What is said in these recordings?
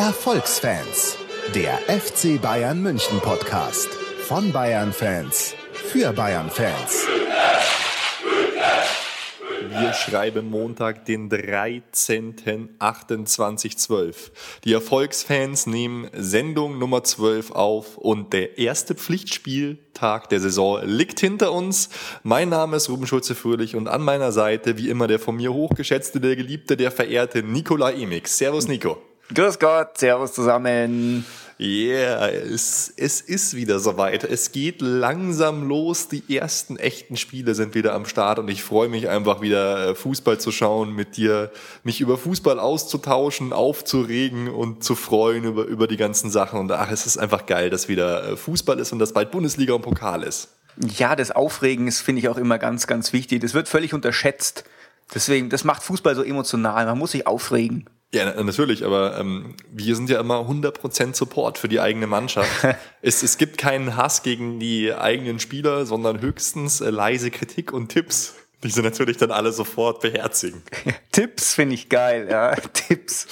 Erfolgsfans, der FC Bayern München Podcast von Bayern Fans für Bayern Fans. Wir schreiben Montag, den 13.28.12. Die Erfolgsfans nehmen Sendung Nummer 12 auf und der erste Pflichtspieltag der Saison liegt hinter uns. Mein Name ist Ruben Schulze-Fröhlich und an meiner Seite, wie immer, der von mir hochgeschätzte, der geliebte, der verehrte Nikola Emix. Servus, Nico. Grüß Gott, Servus zusammen. Yeah, es, es ist wieder soweit. Es geht langsam los. Die ersten echten Spiele sind wieder am Start und ich freue mich einfach wieder äh, Fußball zu schauen, mit dir mich über Fußball auszutauschen, aufzuregen und zu freuen über, über die ganzen Sachen. Und ach, es ist einfach geil, dass wieder äh, Fußball ist und dass bald Bundesliga und Pokal ist. Ja, das Aufregen ist, finde ich auch immer ganz, ganz wichtig. Das wird völlig unterschätzt. Deswegen, das macht Fußball so emotional. Man muss sich aufregen. Ja, natürlich, aber ähm, wir sind ja immer 100% Support für die eigene Mannschaft. es, es gibt keinen Hass gegen die eigenen Spieler, sondern höchstens äh, leise Kritik und Tipps. Die sie natürlich dann alle sofort beherzigen. Tipps finde ich geil, ja. Tipps.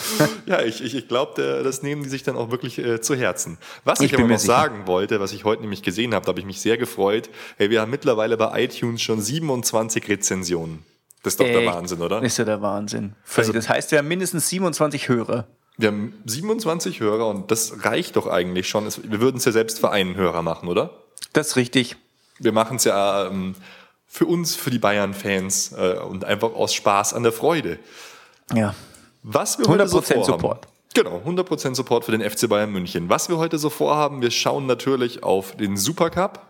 ja, ich, ich, ich glaube, das nehmen die sich dann auch wirklich äh, zu Herzen. Was ich, ich aber noch sicher. sagen wollte, was ich heute nämlich gesehen habe, da habe ich mich sehr gefreut. Hey, wir haben mittlerweile bei iTunes schon 27 Rezensionen. Das ist doch der Wahnsinn, oder? Ist ja der Wahnsinn. Also, das heißt, wir haben mindestens 27 Hörer. Wir haben 27 Hörer und das reicht doch eigentlich schon. Wir würden es ja selbst für einen Hörer machen, oder? Das ist richtig. Wir machen es ja ähm, für uns, für die Bayern-Fans äh, und einfach aus Spaß an der Freude. Ja. Was wir 100% heute so vorhaben, Support. Genau, 100% Support für den FC Bayern München. Was wir heute so vorhaben, wir schauen natürlich auf den Supercup.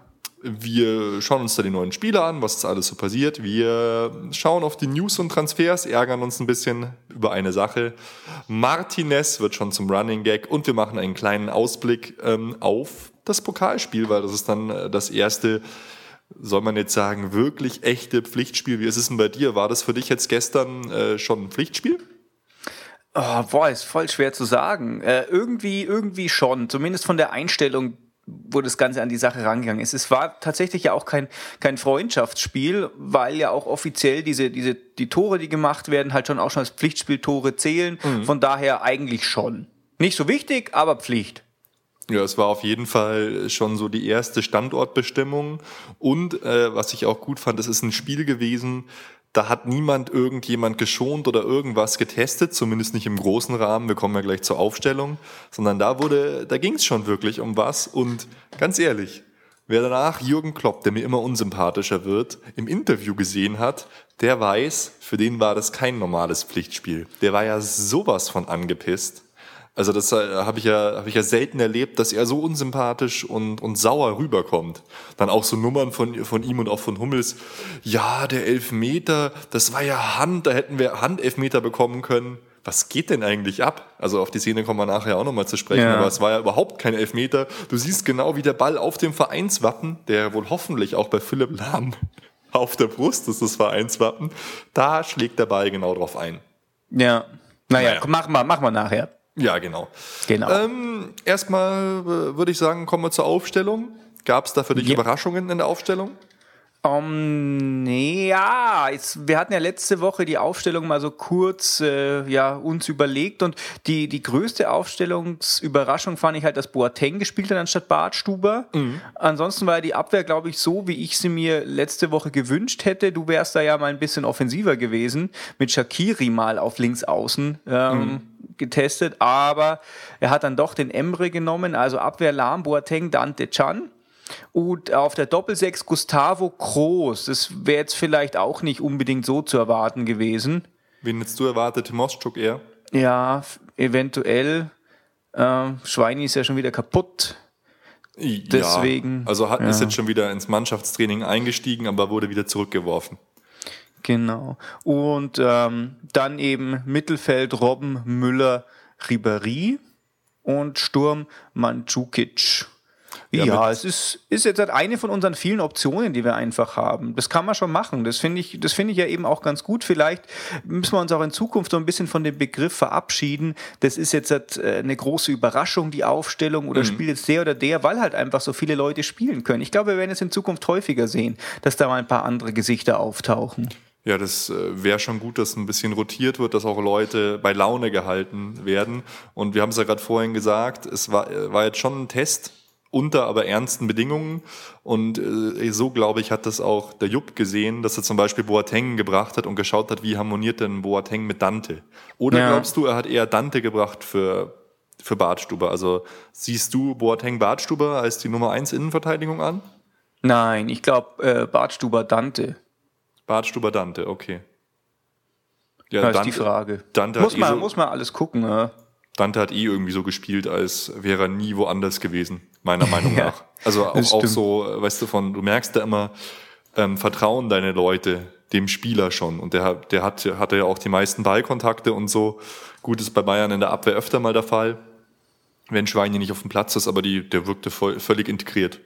Wir schauen uns da die neuen Spieler an, was alles so passiert. Wir schauen auf die News und Transfers, ärgern uns ein bisschen über eine Sache. Martinez wird schon zum Running Gag und wir machen einen kleinen Ausblick ähm, auf das Pokalspiel, weil das ist dann äh, das erste, soll man jetzt sagen, wirklich echte Pflichtspiel. Wie ist es denn bei dir? War das für dich jetzt gestern äh, schon ein Pflichtspiel? Oh, boah, ist voll schwer zu sagen. Äh, irgendwie, irgendwie schon. Zumindest von der Einstellung wo das Ganze an die Sache rangegangen ist. Es war tatsächlich ja auch kein, kein Freundschaftsspiel, weil ja auch offiziell diese, diese, die Tore, die gemacht werden, halt schon auch schon als Pflichtspieltore zählen. Mhm. Von daher eigentlich schon. Nicht so wichtig, aber Pflicht. Ja, es war auf jeden Fall schon so die erste Standortbestimmung. Und äh, was ich auch gut fand, es ist ein Spiel gewesen, da hat niemand irgendjemand geschont oder irgendwas getestet, zumindest nicht im großen Rahmen. Wir kommen ja gleich zur Aufstellung, sondern da wurde, da ging es schon wirklich um was. Und ganz ehrlich, wer danach Jürgen Klopp, der mir immer unsympathischer wird, im Interview gesehen hat, der weiß, für den war das kein normales Pflichtspiel. Der war ja sowas von angepisst. Also das äh, habe ich ja habe ich ja selten erlebt, dass er so unsympathisch und und sauer rüberkommt. Dann auch so Nummern von von ihm und auch von Hummels. Ja, der Elfmeter, das war ja Hand, da hätten wir Handelfmeter bekommen können. Was geht denn eigentlich ab? Also auf die Szene kommen wir nachher auch nochmal zu sprechen, ja. aber es war ja überhaupt kein Elfmeter. Du siehst genau, wie der Ball auf dem Vereinswappen, der wohl hoffentlich auch bei Philipp Lahm auf der Brust ist, das Vereinswappen, da schlägt der Ball genau drauf ein. Ja. Naja, naja. mach mal, mach mal nachher. Ja, genau. genau. Ähm, erstmal äh, würde ich sagen, kommen wir zur Aufstellung. Gab es da für dich ja. Überraschungen in der Aufstellung? Um, nee, ja, jetzt, wir hatten ja letzte Woche die Aufstellung mal so kurz äh, ja, uns überlegt und die, die größte Aufstellungsüberraschung fand ich halt, dass Boateng gespielt hat anstatt Bartstuber. Mhm. Ansonsten war die Abwehr, glaube ich, so, wie ich sie mir letzte Woche gewünscht hätte. Du wärst da ja mal ein bisschen offensiver gewesen, mit Shakiri mal auf links außen. Ähm, mhm getestet, aber er hat dann doch den Emre genommen, also Abwehr Lahm, Boateng, Dante Chan. Und auf der Doppelsechs Gustavo Kroos. Das wäre jetzt vielleicht auch nicht unbedingt so zu erwarten gewesen. Wen hättest du erwartet? Moschuk eher? Ja, eventuell. Äh, Schweini ist ja schon wieder kaputt. Deswegen. Ja, also hat, ja. ist jetzt schon wieder ins Mannschaftstraining eingestiegen, aber wurde wieder zurückgeworfen. Genau. Und ähm, dann eben Mittelfeld Robben, Müller, Ribéry und Sturm Mandzukic. Ja, ja es ist, ist jetzt halt eine von unseren vielen Optionen, die wir einfach haben. Das kann man schon machen. Das finde ich, das finde ich ja eben auch ganz gut. Vielleicht müssen wir uns auch in Zukunft so ein bisschen von dem Begriff verabschieden. Das ist jetzt halt äh, eine große Überraschung, die Aufstellung, oder mhm. spielt jetzt der oder der, weil halt einfach so viele Leute spielen können. Ich glaube, wir werden es in Zukunft häufiger sehen, dass da mal ein paar andere Gesichter auftauchen. Ja, das äh, wäre schon gut, dass ein bisschen rotiert wird, dass auch Leute bei Laune gehalten werden. Und wir haben es ja gerade vorhin gesagt, es war, äh, war jetzt schon ein Test unter aber ernsten Bedingungen. Und äh, so, glaube ich, hat das auch der Jupp gesehen, dass er zum Beispiel Boateng gebracht hat und geschaut hat, wie harmoniert denn Boateng mit Dante. Oder ja. glaubst du, er hat eher Dante gebracht für, für Bartstuber? Also siehst du Boateng Bartstuber als die Nummer 1 Innenverteidigung an? Nein, ich glaube äh, Bartstuber Dante. Bartstuber Dante, okay. Ja, das Dante, ist die Frage. Dante muss, man, eh so, muss man alles gucken. Ja. Dante hat eh irgendwie so gespielt, als wäre er nie woanders gewesen, meiner Meinung ja, nach. Also auch, auch, so, weißt du, von, du merkst da immer, ähm, vertrauen deine Leute dem Spieler schon. Und der, der hat, hatte ja auch die meisten Ballkontakte und so. Gut, ist bei Bayern in der Abwehr öfter mal der Fall, wenn Schweini nicht auf dem Platz ist, aber die, der wirkte voll, völlig integriert.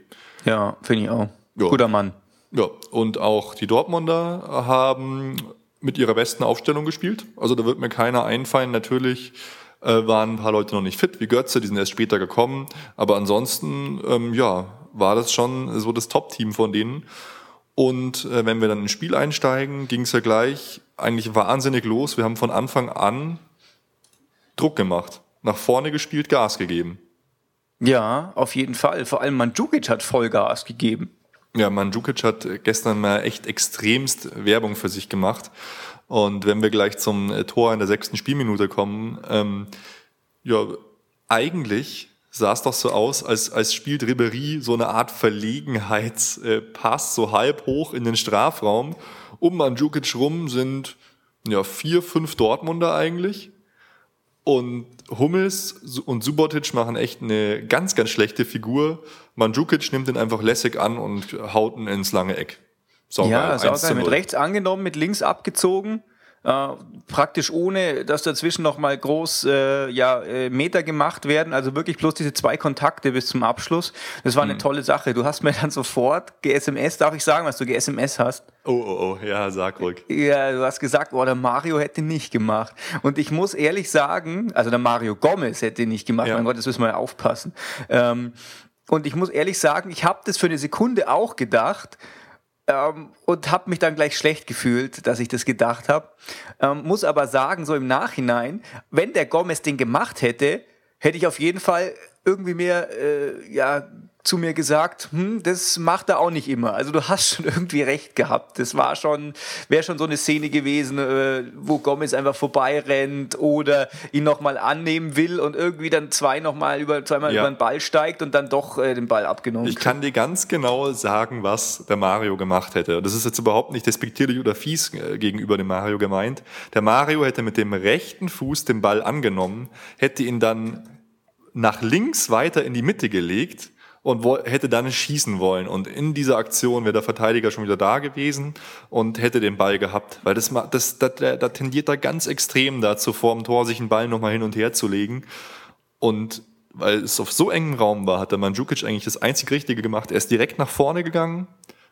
Ja, finde ich auch. Ja. Guter Mann. Ja, und auch die Dortmunder haben mit ihrer besten Aufstellung gespielt. Also da wird mir keiner einfallen. Natürlich äh, waren ein paar Leute noch nicht fit, wie Götze, die sind erst später gekommen. Aber ansonsten, ähm, ja, war das schon so das Top-Team von denen. Und äh, wenn wir dann ins Spiel einsteigen, ging es ja gleich eigentlich wahnsinnig los. Wir haben von Anfang an Druck gemacht, nach vorne gespielt, Gas gegeben. Ja, auf jeden Fall. Vor allem Mandzukic hat Vollgas gegeben. Ja, Mandzukic hat gestern mal echt extremst Werbung für sich gemacht. Und wenn wir gleich zum äh, Tor in der sechsten Spielminute kommen, ähm, ja, eigentlich sah es doch so aus, als, als spielt Ribery so eine Art Verlegenheitspass, so halb hoch in den Strafraum. Um Mandzukic rum sind ja vier, fünf Dortmunder eigentlich. Und Hummels und Subotic machen echt eine ganz, ganz schlechte Figur. Mandzukic nimmt ihn einfach lässig an und haut ihn ins lange Eck. Sauber, ja, sauber mit rechts angenommen, mit links abgezogen. Äh, praktisch ohne, dass dazwischen noch mal groß äh, ja, äh, Meter gemacht werden. Also wirklich bloß diese zwei Kontakte bis zum Abschluss. Das war eine mhm. tolle Sache. Du hast mir dann sofort GSMS, darf ich sagen, was du GSMS hast? Oh, oh, oh, ja, sag ruhig. Ja, du hast gesagt, oh, der Mario hätte nicht gemacht. Und ich muss ehrlich sagen, also der Mario Gomez hätte nicht gemacht. Ja. Mein Gott, das müssen wir ja aufpassen. Ähm, und ich muss ehrlich sagen, ich habe das für eine Sekunde auch gedacht, ähm, und habe mich dann gleich schlecht gefühlt, dass ich das gedacht habe. Ähm, muss aber sagen, so im Nachhinein, wenn der Gomez den gemacht hätte, hätte ich auf jeden Fall irgendwie mehr äh, ja, zu mir gesagt, hm, das macht er auch nicht immer. Also du hast schon irgendwie recht gehabt. Das war schon, wäre schon so eine Szene gewesen, äh, wo Gomez einfach vorbeirennt oder ihn nochmal annehmen will und irgendwie dann zwei noch mal über, zweimal ja. über den Ball steigt und dann doch äh, den Ball abgenommen Ich kann dir ganz genau sagen, was der Mario gemacht hätte. Das ist jetzt überhaupt nicht despektierlich oder fies äh, gegenüber dem Mario gemeint. Der Mario hätte mit dem rechten Fuß den Ball angenommen, hätte ihn dann nach links weiter in die Mitte gelegt und hätte dann schießen wollen. Und in dieser Aktion wäre der Verteidiger schon wieder da gewesen und hätte den Ball gehabt. Weil das, das, das, da tendiert er ganz extrem dazu, vor dem Tor sich einen Ball nochmal hin und her zu legen. Und weil es auf so engem Raum war, hat der Mandzukic eigentlich das einzig Richtige gemacht. Er ist direkt nach vorne gegangen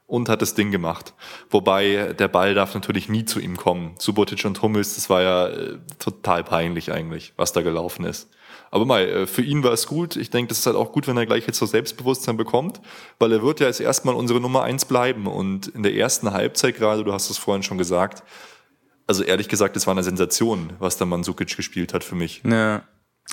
und hat das Ding gemacht. Wobei der Ball darf natürlich nie zu ihm kommen. Subotic und Hummels, das war ja äh, total peinlich eigentlich, was da gelaufen ist. Aber mal, äh, für ihn war es gut. Ich denke, das ist halt auch gut, wenn er gleich jetzt so Selbstbewusstsein bekommt, weil er wird ja jetzt erstmal unsere Nummer eins bleiben. Und in der ersten Halbzeit gerade, du hast es vorhin schon gesagt, also ehrlich gesagt, es war eine Sensation, was der Mansukic gespielt hat für mich. Ja.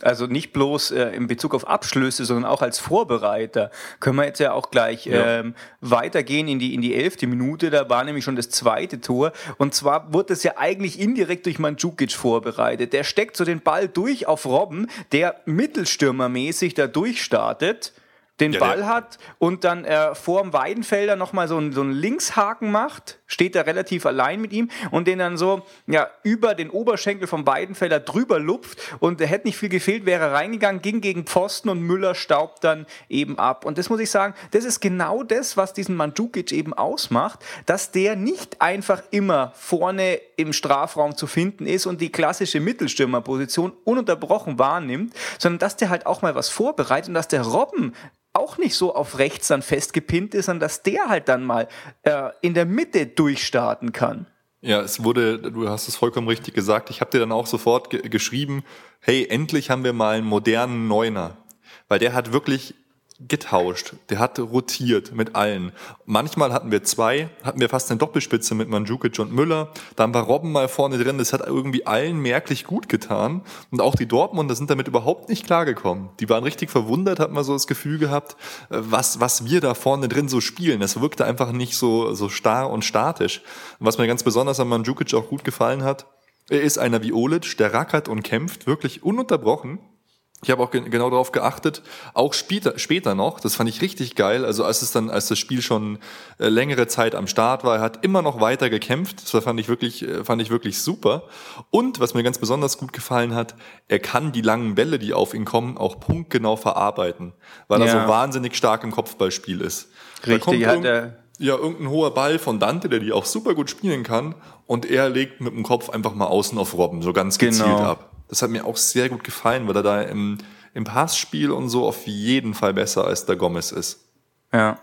Also nicht bloß äh, in Bezug auf Abschlüsse, sondern auch als Vorbereiter. Können wir jetzt ja auch gleich ja. Ähm, weitergehen in die, in die elfte Minute. Da war nämlich schon das zweite Tor. Und zwar wurde es ja eigentlich indirekt durch Mandzukic vorbereitet. Der steckt so den Ball durch auf Robben, der mittelstürmermäßig da durchstartet den ja, Ball hat und dann äh, vor dem Weidenfelder nochmal so, ein, so einen Linkshaken macht, steht er relativ allein mit ihm und den dann so ja, über den Oberschenkel vom Weidenfelder drüber lupft und er hätte nicht viel gefehlt, wäre reingegangen, ging gegen Pfosten und Müller staubt dann eben ab. Und das muss ich sagen, das ist genau das, was diesen Mandzukic eben ausmacht, dass der nicht einfach immer vorne im Strafraum zu finden ist und die klassische Mittelstürmerposition ununterbrochen wahrnimmt, sondern dass der halt auch mal was vorbereitet und dass der Robben auch nicht so auf rechts dann festgepinnt ist, sondern dass der halt dann mal äh, in der Mitte durchstarten kann. Ja, es wurde, du hast es vollkommen richtig gesagt. Ich habe dir dann auch sofort ge geschrieben, hey, endlich haben wir mal einen modernen Neuner. Weil der hat wirklich getauscht. Der hat rotiert mit allen. Manchmal hatten wir zwei, hatten wir fast eine Doppelspitze mit Mandzukic und Müller. Dann war Robben mal vorne drin. Das hat irgendwie allen merklich gut getan. Und auch die Dortmunder sind damit überhaupt nicht klargekommen. Die waren richtig verwundert, hat man so das Gefühl gehabt, äh, was, was wir da vorne drin so spielen. Das wirkte einfach nicht so, so starr und statisch. Und was mir ganz besonders an Mandzukic auch gut gefallen hat, er ist einer wie Olic, der rackert und kämpft wirklich ununterbrochen. Ich habe auch ge genau darauf geachtet, auch später, später noch, das fand ich richtig geil, also als es dann, als das Spiel schon äh, längere Zeit am Start war, er hat immer noch weiter gekämpft, das fand ich wirklich, äh, fand ich wirklich super. Und was mir ganz besonders gut gefallen hat, er kann die langen Bälle, die auf ihn kommen, auch punktgenau verarbeiten, weil ja. er so wahnsinnig stark im Kopfballspiel ist. Richtig, hat er ja, irgendein hoher Ball von Dante, der die auch super gut spielen kann. Und er legt mit dem Kopf einfach mal außen auf Robben, so ganz gezielt genau. ab. Das hat mir auch sehr gut gefallen, weil er da im, im Passspiel und so auf jeden Fall besser als der Gomez ist. Ja.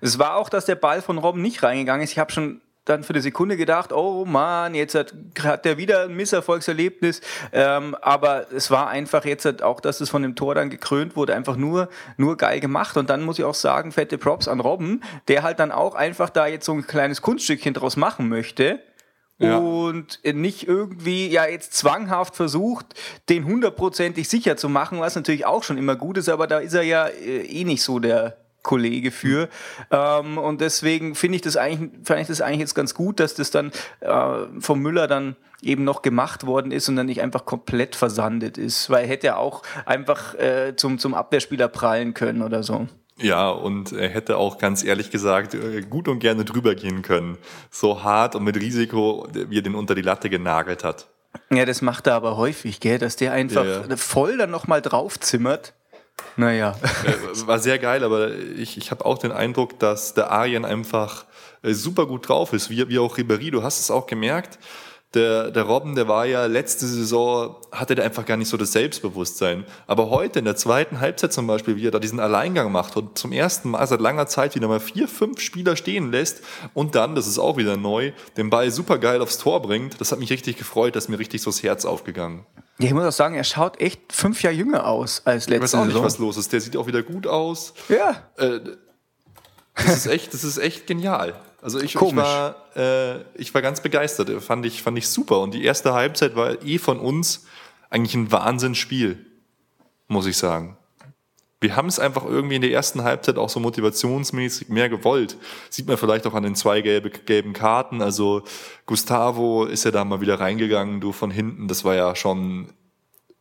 Es war auch, dass der Ball von Robben nicht reingegangen ist. Ich habe schon dann für eine Sekunde gedacht, oh Mann, jetzt hat, hat der wieder ein Misserfolgserlebnis. Ähm, aber es war einfach jetzt halt auch, dass es von dem Tor dann gekrönt wurde, einfach nur, nur geil gemacht. Und dann muss ich auch sagen, fette Props an Robben, der halt dann auch einfach da jetzt so ein kleines Kunststückchen draus machen möchte. Ja. und nicht irgendwie ja jetzt zwanghaft versucht, den hundertprozentig sicher zu machen, was natürlich auch schon immer gut ist, aber da ist er ja äh, eh nicht so der Kollege für. Ähm, und deswegen finde ich das eigentlich, fand ich das eigentlich jetzt ganz gut, dass das dann äh, vom Müller dann eben noch gemacht worden ist und dann nicht einfach komplett versandet ist, weil er hätte auch einfach äh, zum, zum Abwehrspieler prallen können oder so. Ja, und er hätte auch ganz ehrlich gesagt äh, gut und gerne drüber gehen können. So hart und mit Risiko, wie er den unter die Latte genagelt hat. Ja, das macht er aber häufig, gell, dass der einfach ja, ja. voll dann nochmal draufzimmert. Naja. Äh, war sehr geil, aber ich, ich habe auch den Eindruck, dass der Arjen einfach äh, super gut drauf ist, wie, wie auch Ribéry. Du hast es auch gemerkt der, der Robben, der war ja letzte Saison, hatte der einfach gar nicht so das Selbstbewusstsein. Aber heute in der zweiten Halbzeit zum Beispiel, wie er da diesen Alleingang macht und zum ersten Mal seit langer Zeit wieder mal vier, fünf Spieler stehen lässt und dann, das ist auch wieder neu, den Ball super geil aufs Tor bringt, das hat mich richtig gefreut, das ist mir richtig so das Herz aufgegangen. Ja, ich muss auch sagen, er schaut echt fünf Jahre jünger aus als letzte Saison. Ich weiß auch nicht, was los ist. Der sieht auch wieder gut aus. Ja. Äh, das ist echt, das ist echt genial. Also ich, ich, war, äh, ich war ganz begeistert, fand ich, fand ich super. Und die erste Halbzeit war eh von uns eigentlich ein Wahnsinnsspiel, muss ich sagen. Wir haben es einfach irgendwie in der ersten Halbzeit auch so motivationsmäßig mehr gewollt. Sieht man vielleicht auch an den zwei gelbe, gelben Karten. Also Gustavo ist ja da mal wieder reingegangen, du von hinten. Das war ja schon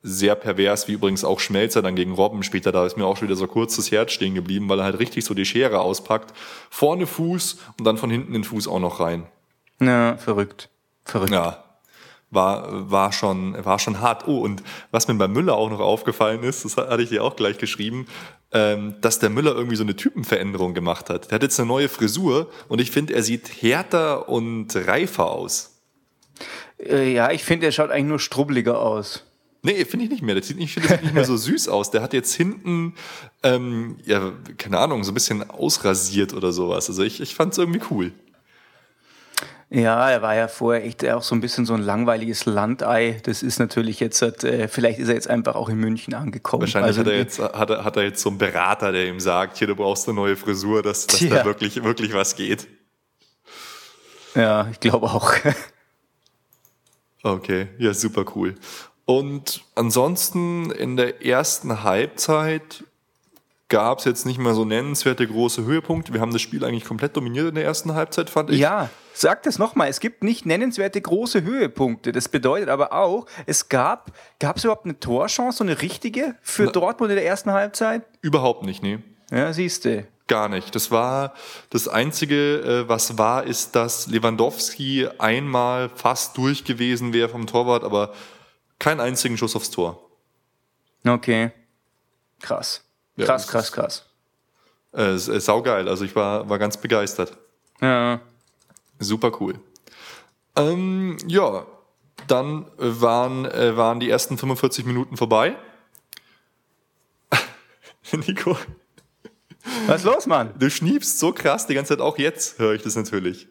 sehr pervers, wie übrigens auch Schmelzer dann gegen Robben später, da ist mir auch schon wieder so kurz das Herz stehen geblieben, weil er halt richtig so die Schere auspackt. Vorne Fuß und dann von hinten den Fuß auch noch rein. Ja, verrückt. Verrückt. Ja. War, war, schon, war schon hart. Oh, und was mir bei Müller auch noch aufgefallen ist, das hatte ich dir auch gleich geschrieben, ähm, dass der Müller irgendwie so eine Typenveränderung gemacht hat. Der hat jetzt eine neue Frisur und ich finde, er sieht härter und reifer aus. Äh, ja, ich finde, er schaut eigentlich nur strubbeliger aus. Nee, finde ich nicht mehr. Das sieht nicht, das nicht mehr so süß aus. Der hat jetzt hinten, ähm, ja, keine Ahnung, so ein bisschen ausrasiert oder sowas. Also ich, ich fand es irgendwie cool. Ja, er war ja vorher echt auch so ein bisschen so ein langweiliges Landei. Das ist natürlich jetzt, äh, vielleicht ist er jetzt einfach auch in München angekommen. Wahrscheinlich also, hat, er jetzt, hat, er, hat er jetzt so einen Berater, der ihm sagt, hier, du brauchst eine neue Frisur, dass, dass da wirklich, wirklich was geht. Ja, ich glaube auch. Okay, ja, super cool. Und ansonsten in der ersten Halbzeit gab es jetzt nicht mehr so nennenswerte große Höhepunkte. Wir haben das Spiel eigentlich komplett dominiert in der ersten Halbzeit, fand ich. Ja, sag das nochmal. Es gibt nicht nennenswerte große Höhepunkte. Das bedeutet aber auch, es gab, gab es überhaupt eine Torchance, so eine richtige für Na, Dortmund in der ersten Halbzeit? Überhaupt nicht, nee. Ja, siehst du. Gar nicht. Das war das Einzige, äh, was war, ist, dass Lewandowski einmal fast durch gewesen wäre vom Torwart, aber keinen einzigen Schuss aufs Tor. Okay. Krass. Krass, ja, krass, krass. Äh, saugeil. Also ich war, war ganz begeistert. Ja. Super cool. Ähm, ja, dann waren, äh, waren die ersten 45 Minuten vorbei. Nico. Was ist los, Mann? Du schniefst so krass die ganze Zeit, auch jetzt höre ich das natürlich.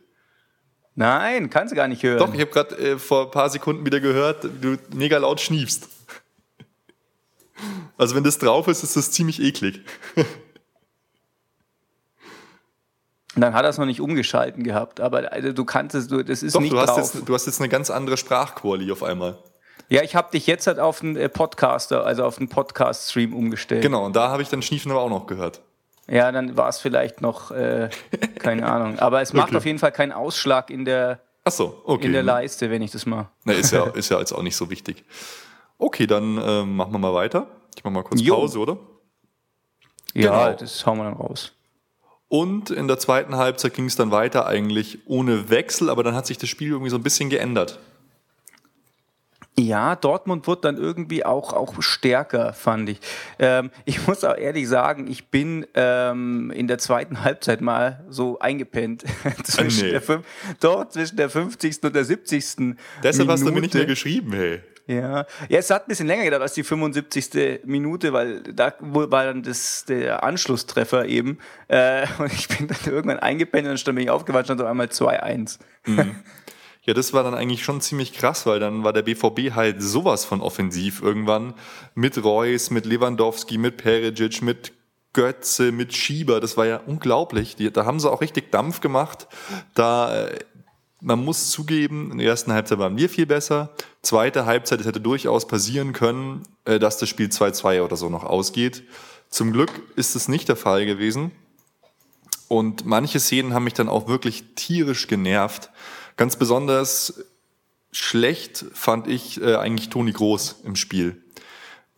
Nein, kannst du gar nicht hören. Doch, ich habe gerade äh, vor ein paar Sekunden wieder gehört, du mega laut schniefst. Also wenn das drauf ist, ist das ziemlich eklig. Dann hat er es noch nicht umgeschalten gehabt, aber also, du kannst es, du, das ist Doch, nicht du hast, drauf. Jetzt, du hast jetzt eine ganz andere Sprachquali auf einmal. Ja, ich habe dich jetzt halt auf einen äh, Podcaster, also auf einen Podcast-Stream umgestellt. Genau, und da habe ich dann Schniefen aber auch noch gehört. Ja, dann war es vielleicht noch, äh, keine Ahnung. Aber es macht Okay. auf jeden Fall keinen Ausschlag in der, Ach so, okay. in der Leiste, wenn ich das mache. Na, ist, ja, ist ja jetzt auch nicht so wichtig. Okay, dann ähm, machen wir mal weiter. Ich mache mal kurz Jo. Pause, oder? Ja, Genau. das hauen wir dann raus. Und in der zweiten Halbzeit ging es dann weiter eigentlich ohne Wechsel, aber dann hat sich das Spiel irgendwie so ein bisschen geändert. Ja, Dortmund wird dann irgendwie auch, auch stärker, fand ich. Ähm, ich muss auch ehrlich sagen, ich bin ähm, in der zweiten Halbzeit mal so eingepennt. zwischen nee. der fünf, doch, zwischen der 50. und der 70. Deshalb hast du mir Minute. nicht mehr geschrieben, hey. Ja. ja, es hat ein bisschen länger gedauert als die 75. Minute, weil da war dann das, der Anschlusstreffer eben. Äh, und ich bin dann irgendwann eingepennt und dann bin ich aufgewacht, stand auf einmal 2-1. Ja, das war dann eigentlich schon ziemlich krass, weil dann war der BVB halt sowas von offensiv irgendwann mit Reus, mit Lewandowski, mit Perisic, mit Götze, mit Schieber. Das war ja unglaublich. Die, da haben sie auch richtig Dampf gemacht. Da, äh, man muss zugeben, in der ersten Halbzeit waren wir viel besser. Zweite Halbzeit, es hätte durchaus passieren können, äh, dass das Spiel 2-2 oder so noch ausgeht. Zum Glück ist es nicht der Fall gewesen. Und manche Szenen haben mich dann auch wirklich tierisch genervt. Ganz besonders schlecht fand ich äh, eigentlich Toni Groß im Spiel.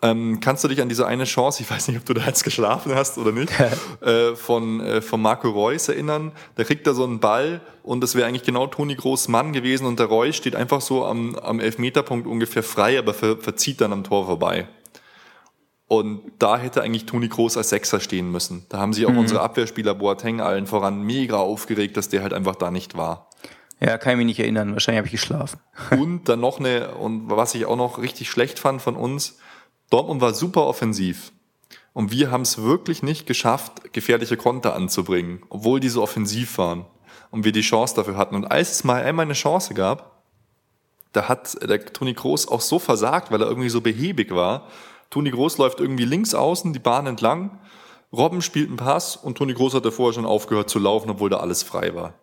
Ähm, kannst du dich an diese eine Chance, ich weiß nicht, ob du da jetzt geschlafen hast oder nicht, äh, von, äh, von Marco Reus erinnern? Da kriegt er so einen Ball und das wäre eigentlich genau Toni Groß Mann gewesen und der Reus steht einfach so am, am Elfmeterpunkt ungefähr frei, aber ver, verzieht dann am Tor vorbei. Und da hätte eigentlich Toni Groß als Sechser stehen müssen. Da haben sich auch unsere Abwehrspieler Boateng allen voran mega aufgeregt, dass der halt einfach da nicht war. Ja, kann ich mich nicht erinnern. Wahrscheinlich habe ich geschlafen. Und dann noch eine, und was ich auch noch richtig schlecht fand von uns, Dortmund war super offensiv. Und wir haben es wirklich nicht geschafft, gefährliche Konter anzubringen, obwohl die so offensiv waren. Und wir die Chance dafür hatten. Und als es mal einmal eine Chance gab, da hat der Toni Groß auch so versagt, weil er irgendwie so behäbig war. Toni Groß läuft irgendwie links außen die Bahn entlang. Robben spielt einen Pass und Toni Groß hatte vorher schon aufgehört zu laufen, obwohl da alles frei war.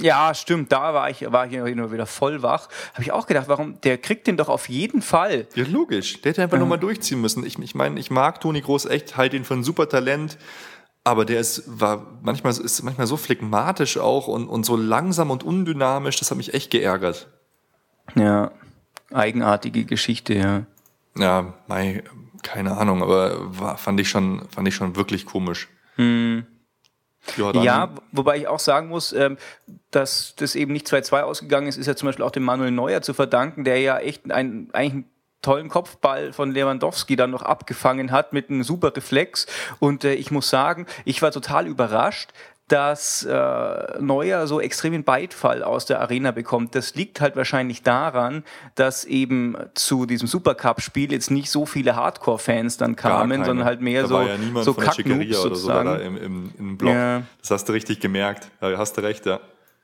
Ja, stimmt. Da war ich, war ich nur wieder voll wach. Habe ich auch gedacht, warum? Der kriegt den doch auf jeden Fall. Ja, logisch. Der hätte einfach nur mal durchziehen müssen. Ich, ich meine, ich mag Toni Groß echt, halte ihn für ein super Talent. Aber der ist, war manchmal, ist manchmal so phlegmatisch auch und, und so langsam und undynamisch. Das hat mich echt geärgert. Ja, eigenartige Geschichte, ja. Ja, mei, keine Ahnung, aber war, fand ich schon, fand ich schon wirklich komisch. Ja, dann, Ja, wobei ich auch sagen muss, ähm, dass das eben nicht 2-2 ausgegangen ist, ist ja zum Beispiel auch dem Manuel Neuer zu verdanken, der ja echt einen, eigentlich einen tollen Kopfball von Lewandowski dann noch abgefangen hat mit einem super Reflex. Und äh, ich muss sagen, ich war total überrascht, dass äh, Neuer so extremen Beifall aus der Arena bekommt. Das liegt halt wahrscheinlich daran, dass eben zu diesem Supercup-Spiel jetzt nicht so viele Hardcore-Fans dann kamen, sondern halt mehr da so, war ja niemand so von der Schickeria oder so da im, im, im Block. Ja. Das hast du richtig gemerkt. Da hast du recht, ja.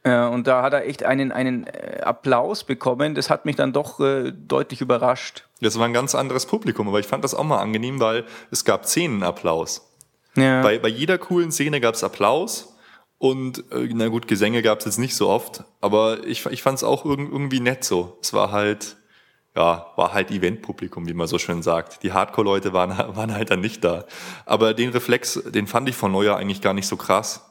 Ja, und da hat er echt einen, einen äh, Applaus bekommen. Das hat mich dann doch äh, deutlich überrascht. Das war ein ganz anderes Publikum, aber ich fand das auch mal angenehm, weil es gab Szenenapplaus. Ja. Bei, bei jeder coolen Szene gab es Applaus und äh, na gut, Gesänge gab es jetzt nicht so oft, aber ich, ich fand es auch irg irgendwie nett so. Es war halt, ja, war halt Eventpublikum, wie man so schön sagt. Die Hardcore-Leute waren, waren halt dann nicht da. Aber den Reflex, den fand ich von Neuer eigentlich gar nicht so krass,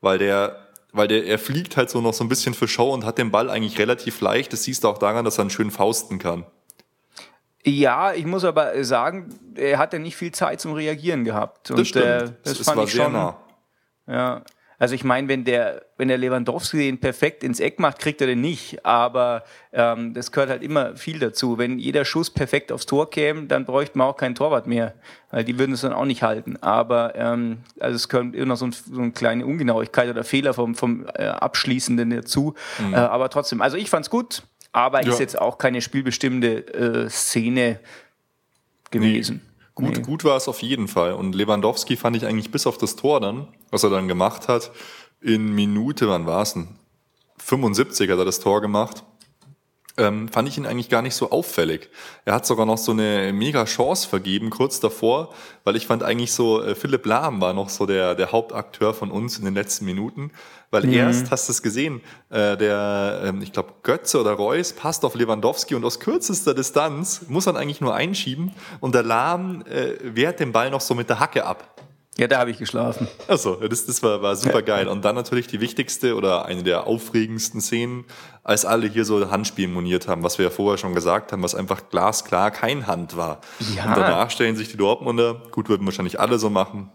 weil der, weil der, er fliegt halt so noch so ein bisschen für Show und hat den Ball eigentlich relativ leicht. Das siehst du auch daran, dass er einen schönen fausten kann. ja, ich muss aber äh, sagen, er hat ja nicht viel Zeit zum Reagieren gehabt. Und, Das stimmt. Äh, das es fand war ich schon. nah. Ja. Also ich meine, wenn der, wenn der Lewandowski den perfekt ins Eck macht, kriegt er den nicht. Aber ähm, das gehört halt immer viel dazu. Wenn jeder Schuss perfekt aufs Tor käme, dann bräuchte man auch keinen Torwart mehr. Weil die würden es dann auch nicht halten. Aber ähm, also es gehört immer noch so, ein, so eine kleine Ungenauigkeit oder Fehler vom, vom äh, Abschließenden dazu. Äh, aber trotzdem, also ich fand's gut, aber Ja. ist jetzt auch keine spielbestimmende äh, Szene gewesen. Gut, Nee. gut war es auf jeden Fall. Und Lewandowski fand ich eigentlich bis auf das Tor dann, was er dann gemacht hat, in Minute, wann war es denn? 75 hat er das Tor gemacht. Ähm, fand ich ihn eigentlich gar nicht so auffällig. Er hat sogar noch so eine mega Chance vergeben kurz davor, weil ich fand eigentlich so, äh, Philipp Lahm war noch so der, der Hauptakteur von uns in den letzten Minuten, weil mhm. erst, hast du es gesehen, äh, der, ähm, ich glaube, Götze oder Reus passt auf Lewandowski und aus kürzester Distanz muss man eigentlich nur einschieben und der Lahm äh, wehrt den Ball noch so mit der Hacke ab. Ja, da habe ich geschlafen. Achso, das, das war, war super geil. Und dann natürlich die wichtigste oder eine der aufregendsten Szenen, als alle hier so Handspiel moniert haben, was wir ja vorher schon gesagt haben, was einfach glasklar kein Hand war. Ja. Und danach stellen sich die Dortmunder, gut, würden wahrscheinlich alle so machen,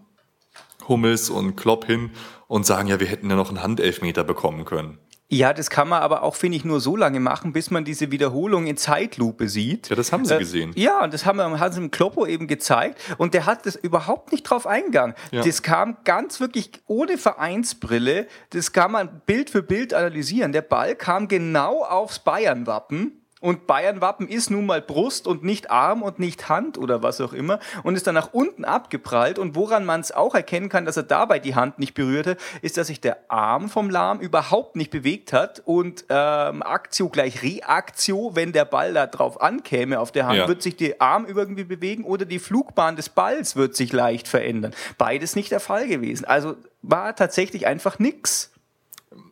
Hummels und Klopp hin und sagen, ja, wir hätten ja noch einen Handelfmeter bekommen können. Ja, das kann man aber auch, finde ich, nur so lange machen, bis man diese Wiederholung in Zeitlupe sieht. Ja, das haben sie äh, gesehen. Ja, und das haben wir, haben sie im Kloppo eben gezeigt. Und der hat das überhaupt nicht drauf eingegangen. Ja. Das kam ganz wirklich ohne Vereinsbrille. Das kann man Bild für Bild analysieren. Der Ball kam genau aufs Bayern-Wappen und Bayern-Wappen ist nun mal Brust und nicht Arm und nicht Hand oder was auch immer und ist dann nach unten abgeprallt. Und woran man es auch erkennen kann, dass er dabei die Hand nicht berührte, ist, dass sich der Arm vom Lahm überhaupt nicht bewegt hat und ähm, Aktio gleich Reaktio, wenn der Ball da drauf ankäme auf der Hand, ja. wird sich der Arm irgendwie bewegen oder die Flugbahn des Balls wird sich leicht verändern. Beides nicht der Fall gewesen. Also war tatsächlich einfach nix.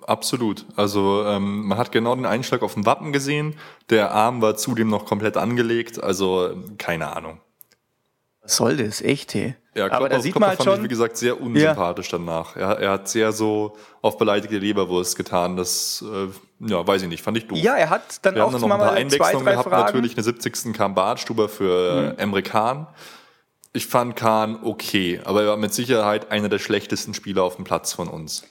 Absolut. Also ähm, man hat genau den Einschlag auf dem Wappen gesehen. Der Arm war zudem noch komplett angelegt. Also keine Ahnung. Was soll das? Echt, hey? Ja, Klopper, Aber da sieht Klopper man halt fand schon, ich, wie gesagt, sehr unsympathisch ja. danach. Er, er, hat sehr so auf beleidigte Leberwurst getan. Das, äh, ja, weiß ich nicht, fand ich doof. Ja, er hat dann Wir auch haben dann noch ein paar Einwechslungen gehabt. Fragen. Natürlich eine 70. kam Bartstuber für mhm. Emre Kahn. Ich fand Kahn okay, aber er war mit Sicherheit einer der schlechtesten Spieler auf dem Platz von uns.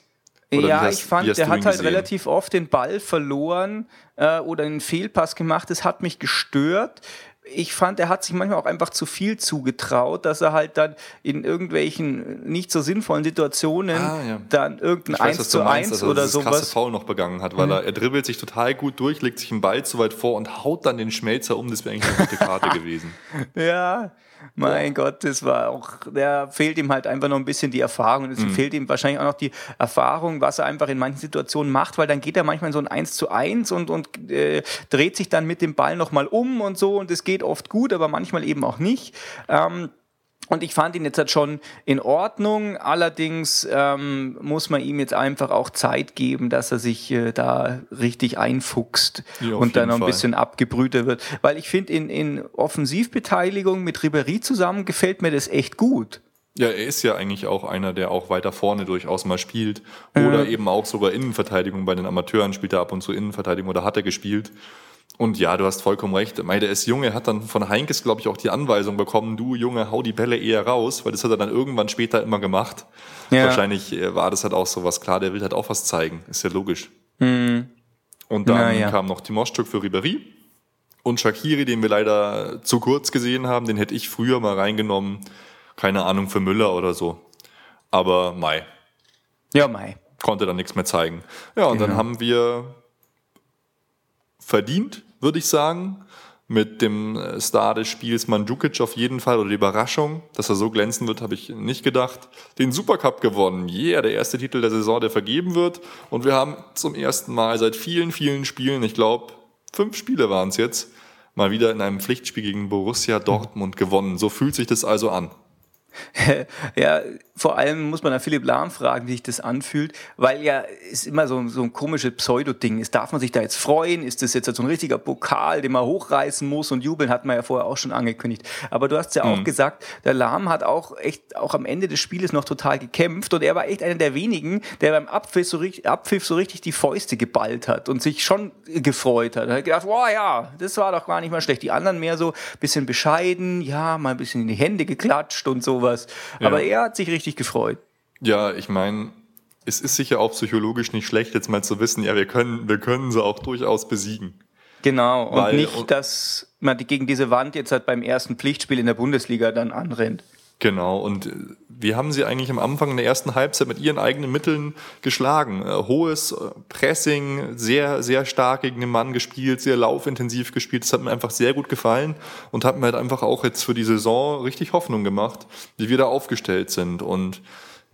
Oder ja, hast, ich fand, der hat halt gesehen? relativ oft den Ball verloren äh, oder einen Fehlpass gemacht. Das hat mich gestört. Ich fand, er hat sich manchmal auch einfach zu viel zugetraut, dass er halt dann in irgendwelchen nicht so sinnvollen Situationen ah, ja. dann irgendein weiß, 1 zu 1 also, oder sowas. krasse Foul noch begangen hat, weil mhm. er, er dribbelt sich total gut durch, legt sich den Ball zu weit vor und haut dann den Schmelzer um. Das wäre eigentlich eine gute Karte gewesen. Ja, mein. Gott, das war auch, der fehlt ihm halt einfach noch ein bisschen die Erfahrung. Es mhm. fehlt ihm wahrscheinlich auch noch die Erfahrung, was er einfach in manchen Situationen macht, weil dann geht er manchmal in so ein 1 zu 1 und, und äh, dreht sich dann mit dem Ball nochmal um und so und es geht oft gut, aber manchmal eben auch nicht. Ähm, und ich fand ihn jetzt halt schon in Ordnung. Allerdings ähm, muss man ihm jetzt einfach auch Zeit geben, dass er sich äh, da richtig einfuchst ja, und dann noch ein Fall. bisschen abgebrühter wird. Weil ich finde, in, in Offensivbeteiligung mit Ribéry zusammen gefällt mir das echt gut. Ja, er ist ja eigentlich auch einer, der auch weiter vorne durchaus mal spielt. Oder äh. eben auch sogar Innenverteidigung bei den Amateuren spielt er ab und zu Innenverteidigung oder hat er gespielt. Und ja, du hast vollkommen recht. Mei, der ist Junge, hat dann von Heinkes, glaube ich, auch die Anweisung bekommen, du Junge, hau die Bälle eher raus, weil das hat er dann irgendwann später immer gemacht. Ja. Wahrscheinlich äh, war das halt auch so was klar, der will halt auch was zeigen. Ist ja logisch. Mhm. Und dann ja. kam noch Timoschuk für Ribéry. Und Shakiri, den wir leider zu kurz gesehen haben, den hätte ich früher mal reingenommen. Keine Ahnung, für Müller oder so. Aber Mai. Ja, Mai. Konnte dann nichts mehr zeigen. Ja, und genau. dann haben wir verdient würde ich sagen. Mit dem äh, Star des Spiels Mandzukic auf jeden Fall oder die Überraschung, dass er so glänzen wird, habe ich nicht gedacht. Den Supercup gewonnen. Yeah, der erste Titel der Saison, der vergeben wird. Und wir haben zum ersten Mal seit vielen, vielen Spielen, ich glaube, fünf Spiele waren es jetzt, mal wieder in einem Pflichtspiel gegen Borussia Dortmund gewonnen. So fühlt sich das also an. ja, vor allem muss man an Philipp Lahm fragen, wie sich das anfühlt, weil ja ist immer so, so ein komisches Pseudo-Ding ist. Darf man sich da jetzt freuen? Ist das jetzt so ein richtiger Pokal, den man hochreißen muss und jubeln, hat man ja vorher auch schon angekündigt. Aber du hast ja mhm. auch gesagt, der Lahm hat auch echt auch am Ende des Spieles noch total gekämpft und er war echt einer der wenigen, der beim Abpfiff so, richtig, Abpfiff so richtig die Fäuste geballt hat und sich schon gefreut hat. Er hat gedacht, boah ja, das war doch gar nicht mal schlecht. Die anderen mehr so ein bisschen bescheiden, ja, mal ein bisschen in die Hände geklatscht und sowas. Aber ja. er hat sich richtig richtig gefreut. Ja, ich meine, es ist sicher auch psychologisch nicht schlecht, jetzt mal zu wissen, ja, wir können, wir können sie auch durchaus besiegen. Genau, und Weil, nicht, dass man gegen diese Wand jetzt halt beim ersten Pflichtspiel in der Bundesliga dann anrennt. Genau, und wir haben sie eigentlich am Anfang in der ersten Halbzeit mit ihren eigenen Mitteln geschlagen. Äh, hohes äh, Pressing, sehr, sehr stark gegen den Mann gespielt, sehr laufintensiv gespielt. Das hat mir einfach sehr gut gefallen und hat mir halt einfach auch jetzt für die Saison richtig Hoffnung gemacht, wie wir da aufgestellt sind. Und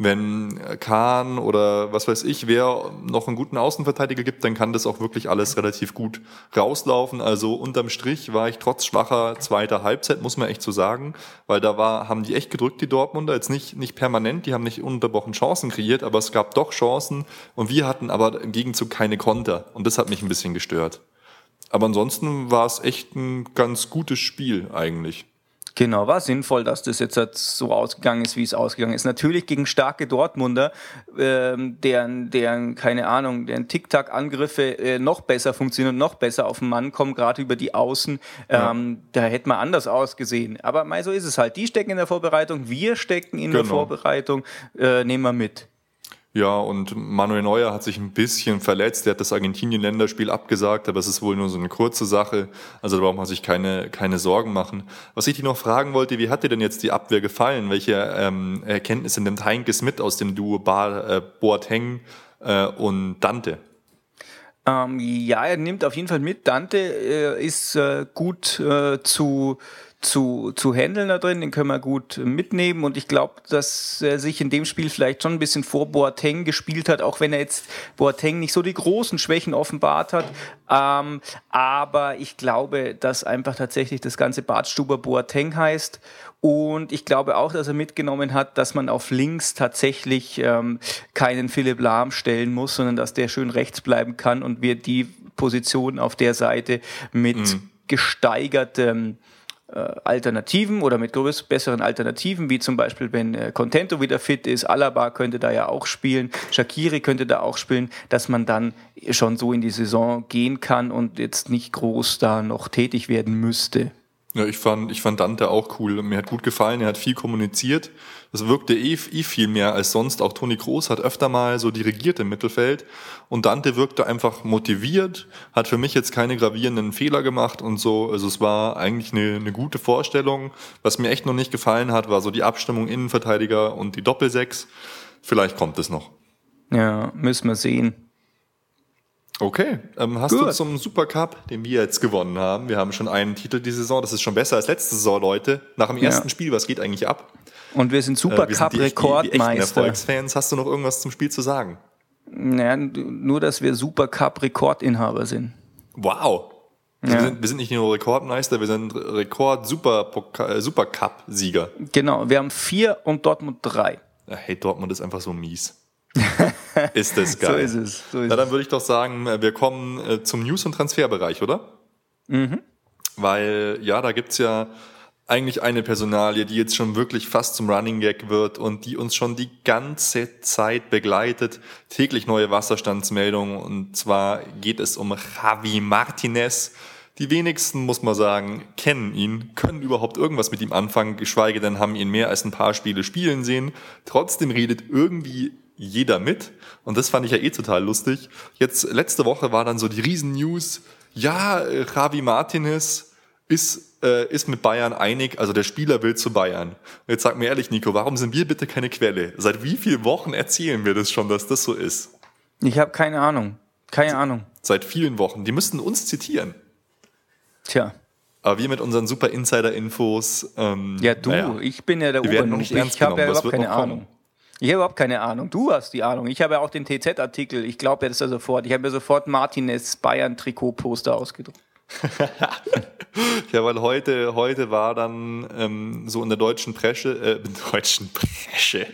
wenn Kahn oder was weiß ich, wer noch einen guten Außenverteidiger gibt, dann kann das auch wirklich alles relativ gut rauslaufen. Also unterm Strich war ich trotz schwacher zweiter Halbzeit, muss man echt so sagen, weil da war, haben die echt gedrückt, die Dortmunder, jetzt nicht, nicht permanent, die haben nicht ununterbrochen Chancen kreiert, aber es gab doch Chancen und wir hatten aber im Gegenzug keine Konter und das hat mich ein bisschen gestört. Aber ansonsten war es echt ein ganz gutes Spiel eigentlich. Genau, war sinnvoll, dass das jetzt so ausgegangen ist, wie es ausgegangen ist. Natürlich gegen starke Dortmunder, ähm, deren, deren, keine Ahnung, deren Tic-Tac-Angriffe äh, noch besser funktionieren und noch besser auf den Mann kommen, gerade über die Außen. Ähm, ja. Da hätte man anders ausgesehen. Aber mal so ist es halt. Die stecken in der Vorbereitung, wir stecken in genau. der Vorbereitung, äh, nehmen wir mit. Ja, und Manuel Neuer hat sich ein bisschen verletzt. Er hat das Argentinien-Länderspiel abgesagt, aber es ist wohl nur so eine kurze Sache. Also da braucht man sich keine, keine Sorgen machen. Was ich dich noch fragen wollte, wie hat dir denn jetzt die Abwehr gefallen? Welche ähm, Erkenntnisse nimmt Heinkes mit aus dem Duo Bar, äh, Boateng äh, und Dante? Ähm, ja, er nimmt auf jeden Fall mit. Dante äh, ist äh, gut äh, zu zu, zu handeln da drin, den können wir gut mitnehmen. Und ich glaube, dass er sich in dem Spiel vielleicht schon ein bisschen vor Boateng gespielt hat, auch wenn er jetzt Boateng nicht so die großen Schwächen offenbart hat, ähm, aber ich glaube, dass einfach tatsächlich das ganze Bartstuber Boateng heißt. Und ich glaube auch, dass er mitgenommen hat, dass man auf links tatsächlich ähm, keinen Philipp Lahm stellen muss, sondern dass der schön rechts bleiben kann und wir die Position auf der Seite mit mhm. gesteigertem Alternativen oder mit größeren, besseren Alternativen, wie zum Beispiel, wenn äh, Contento wieder fit ist, Alaba könnte da ja auch spielen, Shakiri könnte da auch spielen, dass man dann schon so in die Saison gehen kann und jetzt nicht groß da noch tätig werden müsste. Ja, ich fand, ich fand Dante auch cool. Mir hat gut gefallen, er hat viel kommuniziert. Das wirkte eh, eh viel mehr als sonst. Auch Toni Kroos hat öfter mal so dirigiert im Mittelfeld. Und Dante wirkte einfach motiviert, hat für mich jetzt keine gravierenden Fehler gemacht und so. Also es war eigentlich eine, eine gute Vorstellung. Was mir echt noch nicht gefallen hat, war so die Abstimmung Innenverteidiger und die Doppelsechs. Vielleicht kommt es noch. Ja, müssen wir sehen. Okay, ähm, hast Gut. du zum Supercup, den wir jetzt gewonnen haben, wir haben schon einen Titel die Saison, das ist schon besser als letzte Saison, Leute. Nach dem ersten ja. Spiel, was geht eigentlich ab? Und wir sind Supercup-Rekordmeister. Äh, Erfolgsfans, hast du noch irgendwas zum Spiel zu sagen? Naja, nur, dass wir Supercup-Rekordinhaber sind. Wow. Ja. wir, sind, wir, sind, nicht nur Rekordmeister, wir sind Rekord-Supercup-Sieger. Äh, genau, wir haben vier und Dortmund drei. Hey, Dortmund ist einfach so mies. ist das geil. so ist es. So ist Na, dann würde ich doch sagen, äh, wir kommen äh, zum News- und Transferbereich, oder? Mhm. Weil, ja, da gibt's ja eigentlich eine Personalie, die jetzt schon wirklich fast zum Running Gag wird und die uns schon die ganze Zeit begleitet. Täglich neue Wasserstandsmeldungen und zwar geht es um Javi Martinez. Die wenigsten, muss man sagen, kennen ihn, können überhaupt irgendwas mit ihm anfangen, geschweige denn haben ihn mehr als ein paar Spiele spielen sehen. Trotzdem redet irgendwie jeder mit. Und das fand ich ja eh total lustig. Jetzt, letzte Woche war dann so die Riesen-News. Ja, äh, Javi Martinez ist, äh, ist mit Bayern einig, also der Spieler will zu Bayern. Jetzt sag mir ehrlich, Nico, warum sind wir bitte keine Quelle? Seit wie vielen Wochen erzählen wir das schon, dass das so ist? Ich habe keine Ahnung. Keine Ahnung. Seit vielen Wochen. Die müssten uns zitieren. Tja. Aber wir mit unseren super Insider-Infos. Ähm, ja, du, naja, ich bin ja der Obernummer. Ich habe ja überhaupt keine Ahnung. Ich habe überhaupt keine Ahnung. Du hast die Ahnung. Ich habe ja auch den TZ-Artikel. Ich glaube jetzt ja sofort. Ich habe mir sofort Martinez Bayern Trikot-Poster ausgedruckt. ja, weil heute, heute war dann ähm, so in der deutschen Presse, äh, deutschen Presse,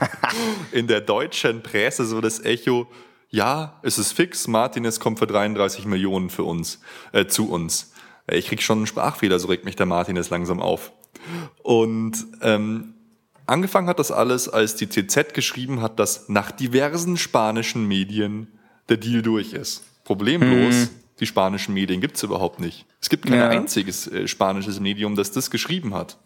in der deutschen Presse so das Echo, ja, es ist fix, Martinez kommt für 33 Millionen für uns, äh, zu uns. Ich krieg schon einen Sprachfehler, so regt mich der Martinez langsam auf. Und ähm, Angefangen hat das alles, als die TZ geschrieben hat, dass nach diversen spanischen Medien der Deal durch ist. Problemlos, hm. die spanischen Medien gibt es überhaupt nicht. Es gibt kein ja. einziges äh, spanisches Medium, das das geschrieben hat.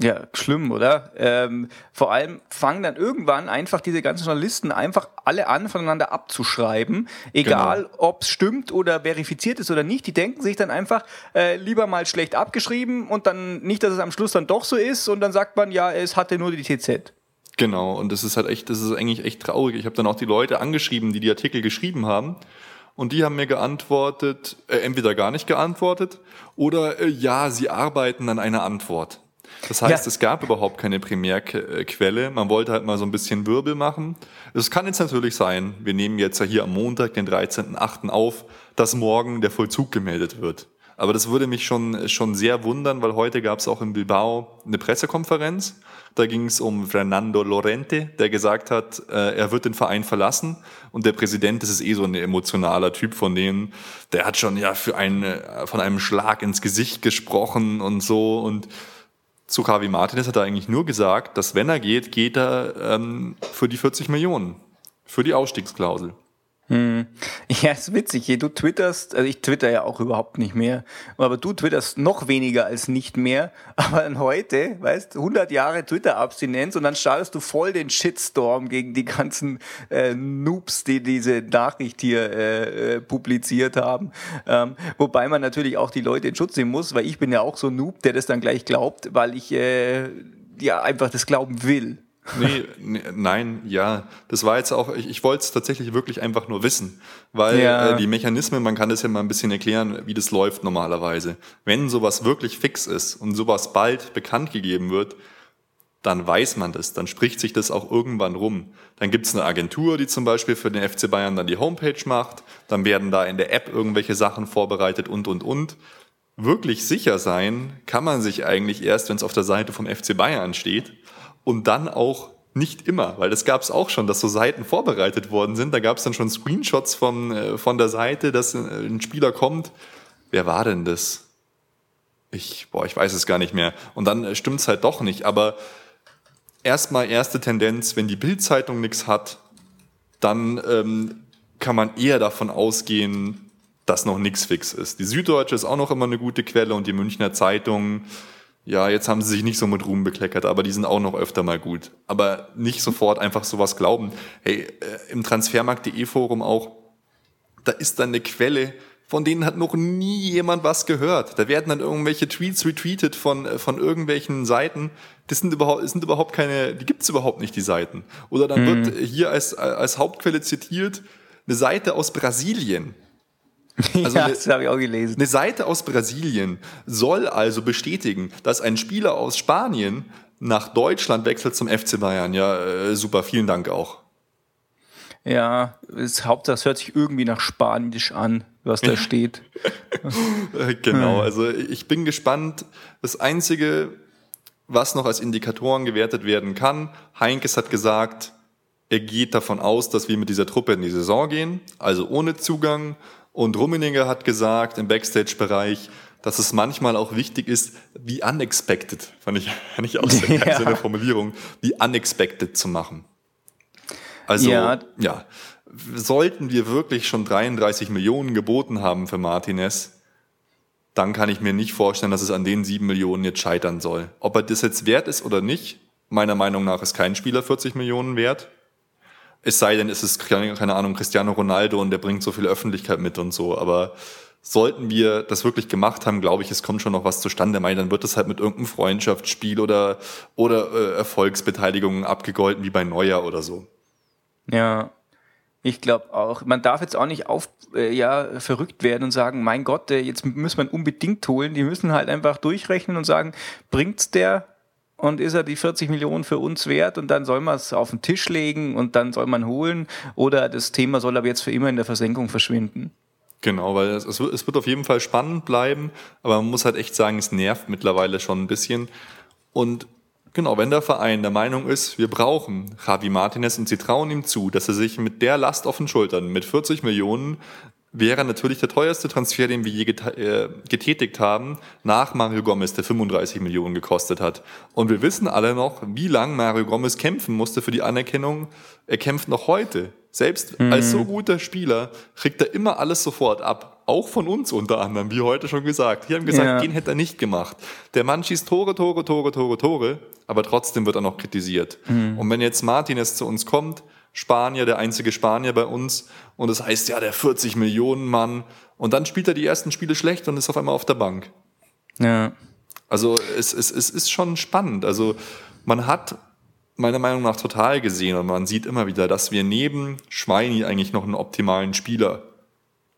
Ja, schlimm, oder? Ähm, vor allem fangen dann irgendwann einfach diese ganzen Journalisten einfach alle an, voneinander abzuschreiben. Egal, genau. ob es stimmt oder verifiziert ist oder nicht. Die denken sich dann einfach äh, lieber mal schlecht abgeschrieben und dann nicht, dass es am Schluss dann doch so ist und dann sagt man, ja, es hatte nur die TZ. Genau, und das ist halt echt, das ist eigentlich echt traurig. Ich habe dann auch die Leute angeschrieben, die die Artikel geschrieben haben. Und die haben mir geantwortet, äh, entweder gar nicht geantwortet oder äh, ja, sie arbeiten an einer Antwort. Das heißt, ja. es gab überhaupt keine Primärquelle. Man wollte halt mal so ein bisschen Wirbel machen. Es kann jetzt natürlich sein, wir nehmen jetzt ja hier am Montag, den 13.8. auf, dass morgen der Vollzug gemeldet wird. Aber das würde mich schon, schon sehr wundern, weil heute gab es auch in Bilbao eine Pressekonferenz. Da ging es um Fernando Lorente, der gesagt hat, äh, er wird den Verein verlassen. Und der Präsident, das ist eh so ein emotionaler Typ von denen, der hat schon ja für eine, von einem Schlag ins Gesicht gesprochen und so. Und zu Javi Martinez hat er eigentlich nur gesagt, dass wenn er geht, geht er ähm, für die 40 Millionen, für die Ausstiegsklausel. Hm. Ja, ist witzig. Du twitterst, also ich twitter ja auch überhaupt nicht mehr, aber du twitterst noch weniger als nicht mehr. Aber dann heute, weißt 100 Jahre Twitter-Abstinenz und dann startest du voll den Shitstorm gegen die ganzen äh, Noobs, die diese Nachricht hier äh, äh, publiziert haben. Ähm, wobei man natürlich auch die Leute in Schutz nehmen muss, weil ich bin ja auch so ein Noob, der das dann gleich glaubt, weil ich äh, ja einfach das glauben will. Nee, nee, nein, ja. Das war jetzt auch, ich, ich wollte es tatsächlich wirklich einfach nur wissen. Weil ja. äh, die Mechanismen, man kann das ja mal ein bisschen erklären, wie das läuft normalerweise. Wenn sowas wirklich fix ist und sowas bald bekannt gegeben wird, dann weiß man das, dann spricht sich das auch irgendwann rum. Dann gibt es eine Agentur, die zum Beispiel für den FC Bayern dann die Homepage macht, dann werden da in der App irgendwelche Sachen vorbereitet und, und, und. Wirklich sicher sein kann man sich eigentlich erst, wenn es auf der Seite vom FC Bayern steht und dann auch nicht immer, weil das gab es auch schon, dass so Seiten vorbereitet worden sind. Da gab es dann schon Screenshots von, äh, von der Seite, dass äh, ein Spieler kommt. Wer war denn das? Ich, boah, ich weiß es gar nicht mehr. Und dann äh, stimmt's halt doch nicht. Aber erstmal erste Tendenz, wenn die Bildzeitung nichts hat, dann ähm, kann man eher davon ausgehen, dass noch nichts fix ist. Die Süddeutsche ist auch noch immer eine gute Quelle und die Münchner Zeitung ja, jetzt haben sie sich nicht so mit Ruhm bekleckert, aber die sind auch noch öfter mal gut. Aber nicht sofort einfach sowas glauben. Hey, äh, im Transfermarkt.de Forum auch, da ist dann eine Quelle, von denen hat noch nie jemand was gehört. Da werden dann irgendwelche Tweets retweetet von, äh, von irgendwelchen Seiten. Das sind überhaupt, sind überhaupt keine, die gibt's überhaupt nicht, die Seiten. Oder dann mhm. wird hier als, als Hauptquelle zitiert, eine Seite aus Brasilien. Also ja, eine, das habe ich auch gelesen. Eine Seite aus Brasilien soll also bestätigen, dass ein Spieler aus Spanien nach Deutschland wechselt zum FC Bayern. Ja, äh, super, vielen Dank auch. Ja, das Hauptsache, es hört sich irgendwie nach Spanisch an, was da steht. genau, also ich bin gespannt. Das Einzige, was noch als Indikatoren gewertet werden kann, Heinkes hat gesagt, er geht davon aus, dass wir mit dieser Truppe in die Saison gehen, also ohne Zugang und Rummeninger hat gesagt im Backstage-Bereich, dass es manchmal auch wichtig ist, wie unexpected, fand ich, fand ich auch sehr ja. eine Formulierung, wie unexpected zu machen. Also, ja. ja, sollten wir wirklich schon 33 Millionen geboten haben für Martinez, dann kann ich mir nicht vorstellen, dass es an den 7 Millionen jetzt scheitern soll. Ob er das jetzt wert ist oder nicht, meiner Meinung nach ist kein Spieler 40 Millionen wert. Es sei denn, es ist, keine Ahnung, Cristiano Ronaldo und der bringt so viel Öffentlichkeit mit und so. Aber sollten wir das wirklich gemacht haben, glaube ich, es kommt schon noch was zustande. Meine, dann wird es halt mit irgendeinem Freundschaftsspiel oder, oder äh, Erfolgsbeteiligung abgegolten, wie bei Neuer oder so. Ja, ich glaube auch. Man darf jetzt auch nicht auf, äh, ja, verrückt werden und sagen, mein Gott, äh, jetzt müssen wir ihn unbedingt holen. Die müssen halt einfach durchrechnen und sagen, bringt's der und ist er die 40 Millionen für uns wert und dann soll man es auf den Tisch legen und dann soll man holen oder das Thema soll aber jetzt für immer in der Versenkung verschwinden. Genau, weil es, es wird auf jeden Fall spannend bleiben, aber man muss halt echt sagen, es nervt mittlerweile schon ein bisschen. Und genau, wenn der Verein der Meinung ist, wir brauchen Javi Martinez und sie trauen ihm zu, dass er sich mit der Last auf den Schultern, mit 40 Millionen wäre natürlich der teuerste Transfer, den wir je äh, getätigt haben, nach Mario Gomez, der 35 Millionen gekostet hat. Und wir wissen alle noch, wie lang Mario Gomez kämpfen musste für die Anerkennung. Er kämpft noch heute. Selbst mhm. als so guter Spieler kriegt er immer alles sofort ab. Auch von uns unter anderem, wie heute schon gesagt. Wir haben gesagt, ja. den hätte er nicht gemacht. Der Mann schießt Tore, Tore, Tore, Tore, Tore, aber trotzdem wird er noch kritisiert. Mhm. Und wenn jetzt Martinez zu uns kommt, Spanier, der einzige Spanier bei uns. Und das heißt ja, der 40 Millionen Mann. Und dann spielt er die ersten Spiele schlecht und ist auf einmal auf der Bank. Ja. Also es, es, es ist schon spannend. Also man hat meiner Meinung nach total gesehen und man sieht immer wieder, dass wir neben Schweini eigentlich noch einen optimalen Spieler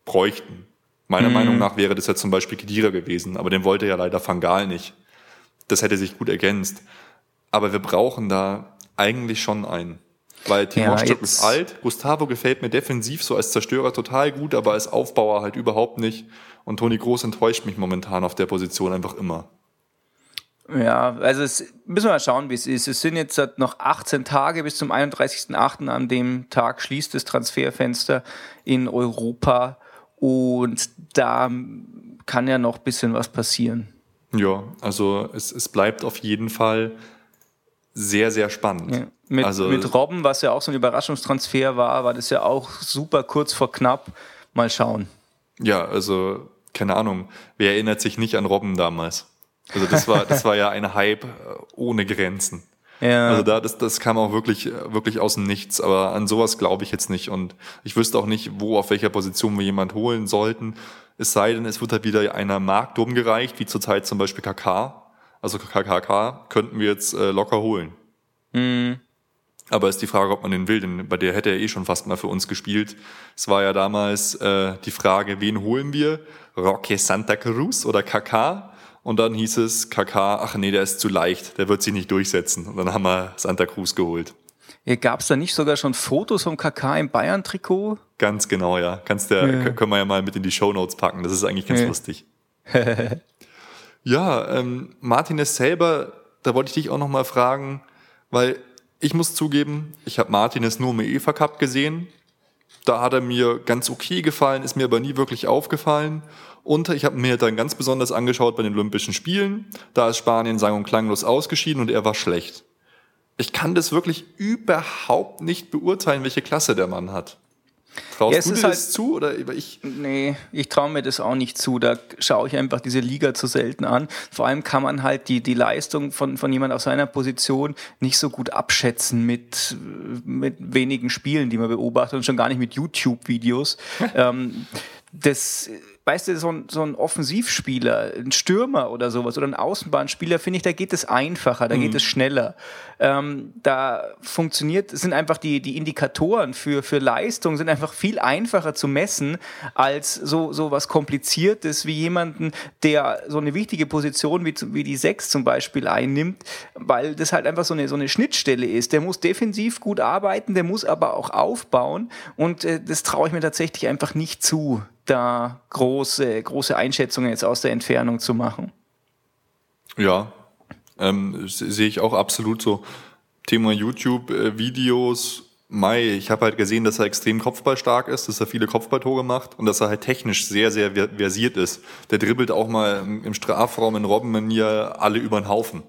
bräuchten. Meiner mhm. Meinung nach wäre das ja zum Beispiel Kedira gewesen, aber den wollte ja leider Fangal nicht. das hätte sich gut ergänzt. Aber wir brauchen da eigentlich schon einen. Weil Timor ja, Stück ist alt, Gustavo gefällt mir defensiv so als Zerstörer total gut, aber als Aufbauer halt überhaupt nicht. Und Toni Groß enttäuscht mich momentan auf der Position einfach immer. Ja, also es müssen wir mal schauen, wie es ist. Es sind jetzt noch 18 Tage bis zum 31.08. An dem Tag schließt das Transferfenster in Europa und da kann ja noch ein bisschen was passieren. Ja, also es, es bleibt auf jeden Fall sehr, sehr spannend. Ja. Mit, also, mit Robben, was ja auch so ein Überraschungstransfer war, war das ja auch super kurz vor knapp. Mal schauen. Ja, also keine Ahnung, wer erinnert sich nicht an Robben damals? Also das war, das war ja ein Hype äh, ohne Grenzen. Ja. Also da, das, das kam auch wirklich, wirklich aus dem Nichts, aber an sowas glaube ich jetzt nicht. Und ich wüsste auch nicht, wo, auf welcher Position wir jemand holen sollten. Es sei denn, es wird halt wieder einer Markt umgereicht, wie zurzeit zum Beispiel KK. Also KKK könnten wir jetzt äh, locker holen. Mhm. Aber ist die Frage, ob man den will, denn bei der hätte er eh schon fast mal für uns gespielt. Es war ja damals äh, die Frage, wen holen wir? Roque Santa Cruz oder KK? Und dann hieß es, KK, ach nee, der ist zu leicht, der wird sich nicht durchsetzen. Und dann haben wir Santa Cruz geholt. Gab es da nicht sogar schon Fotos vom KK im Bayern-Trikot? Ganz genau, ja. Kannst der, ja. Können wir ja mal mit in die Show Notes packen. Das ist eigentlich ganz ja. lustig. ja, ähm, Martinez selber, da wollte ich dich auch noch mal fragen, weil ich muss zugeben, ich habe Martinez nur im UEFA Cup gesehen. Da hat er mir ganz okay gefallen, ist mir aber nie wirklich aufgefallen. Und ich habe mir dann ganz besonders angeschaut bei den Olympischen Spielen. Da ist Spanien sang- und klanglos ausgeschieden und er war schlecht. Ich kann das wirklich überhaupt nicht beurteilen, welche Klasse der Mann hat. Traust ja, du dir halt, das zu oder ich? Nee, ich traue mir das auch nicht zu. Da schaue ich einfach diese Liga zu selten an. Vor allem kann man halt die, die Leistung von, von jemand auf seiner Position nicht so gut abschätzen mit, mit wenigen Spielen, die man beobachtet und schon gar nicht mit YouTube-Videos. ähm, das weißt du, so ein, so ein Offensivspieler, ein Stürmer oder sowas oder ein Außenbahnspieler, finde ich, da geht es einfacher, da mhm. geht es schneller. Ähm, da funktioniert, sind einfach die, die Indikatoren für, für Leistung sind einfach viel einfacher zu messen als so, so was Kompliziertes wie jemanden, der so eine wichtige Position wie, wie die Sechs zum Beispiel einnimmt, weil das halt einfach so eine, so eine Schnittstelle ist. Der muss defensiv gut arbeiten, der muss aber auch aufbauen und äh, das traue ich mir tatsächlich einfach nicht zu da große, große Einschätzungen jetzt aus der Entfernung zu machen. Ja, ähm, sehe ich auch absolut so. Thema YouTube-Videos, Mai, ich habe halt gesehen, dass er extrem kopfballstark ist, dass er viele Kopfballtore macht und dass er halt technisch sehr, sehr versiert ist. Der dribbelt auch mal im Strafraum in Robbenmanier alle über den Haufen.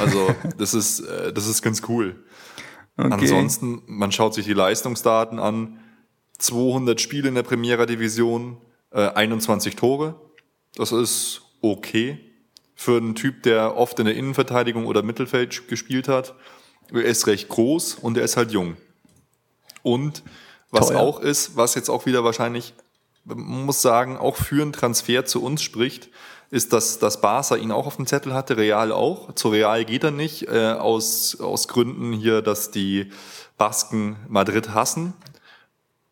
Also das ist, äh, das ist ganz cool. Okay. Ansonsten, man schaut sich die Leistungsdaten an. 200 Spiele in der Primera Division, äh, 21 Tore. Das ist okay für einen Typ, der oft in der Innenverteidigung oder Mittelfeld gespielt hat. Er ist recht groß und er ist halt jung. Und was Teuer. auch ist, was jetzt auch wieder wahrscheinlich, man muss sagen, auch für einen Transfer zu uns spricht, ist, dass, dass Barca ihn auch auf dem Zettel hatte, Real auch. Zu Real geht er nicht, äh, aus, aus Gründen hier, dass die Basken Madrid hassen.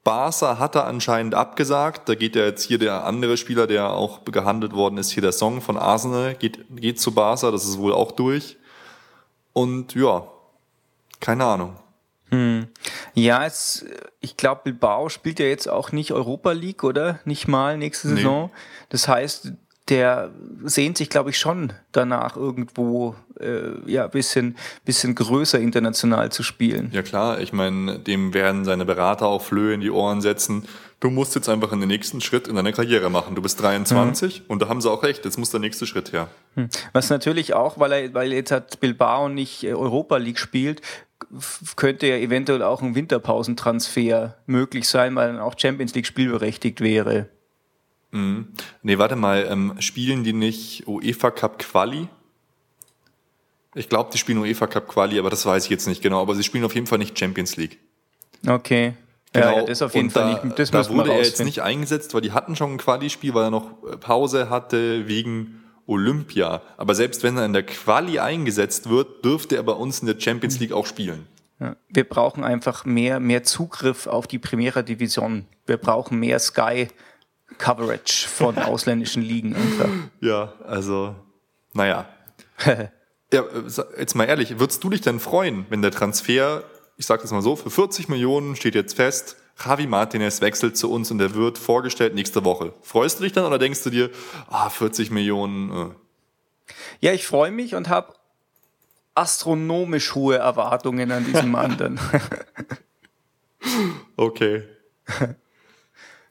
Barca hat er anscheinend abgesagt. Da geht ja jetzt hier der andere Spieler, der auch gehandelt worden ist, hier der Song von Arsenal, geht, geht zu Barca. Das ist wohl auch durch. Und ja, keine Ahnung. Hm. Ja, es, ich glaube, Bilbao spielt ja jetzt auch nicht Europa League, oder? Nicht mal nächste Saison. Nee. Das heißt, der sehnt sich, glaube ich, schon danach, irgendwo äh, ja bisschen bisschen größer international zu spielen. Ja klar, ich meine, dem werden seine Berater auch Flöhe in die Ohren setzen. Du musst jetzt einfach den nächsten Schritt in deiner Karriere machen. Du bist 23 mhm. und da haben sie auch recht. Jetzt muss der nächste Schritt her. Hm. Was natürlich auch, weil er, weil jetzt hat Bilbao nicht äh, Europa League spielt, könnte ja eventuell auch ein Winterpausentransfer möglich sein, weil dann auch Champions League spielberechtigt wäre. Mhm. Nee, warte mal, ähm, spielen die nicht UEFA Cup Quali? Ich glaube, die spielen UEFA Cup Quali, aber das weiß ich jetzt nicht genau. Aber sie spielen auf jeden Fall nicht Champions League. Okay. Genau. Ja, ja, das auf jeden Und Fall da, nicht. Das da wurde er jetzt nicht eingesetzt, weil die hatten schon ein Quali-Spiel, weil er noch äh, Pause hatte wegen Olympia. Aber selbst wenn er in der Quali eingesetzt wird, dürfte er bei uns in der Champions League auch spielen. Ja, wir brauchen einfach mehr, mehr Zugriff auf die Primera Division. Wir brauchen mehr Sky Coverage von ausländischen Ligen einfach. Ja, also, naja. ja, äh, jetzt mal ehrlich, würdest du dich denn freuen, wenn der Transfer, ich sag das mal so, für 40 Millionen steht jetzt fest, Javi Martinez wechselt zu uns und der wird vorgestellt nächste Woche. Freust du dich dann oder denkst du dir, ah, 40 Millionen? Äh. Ja, ich freue mich und habe astronomisch hohe Erwartungen an diesem Mann dann. okay.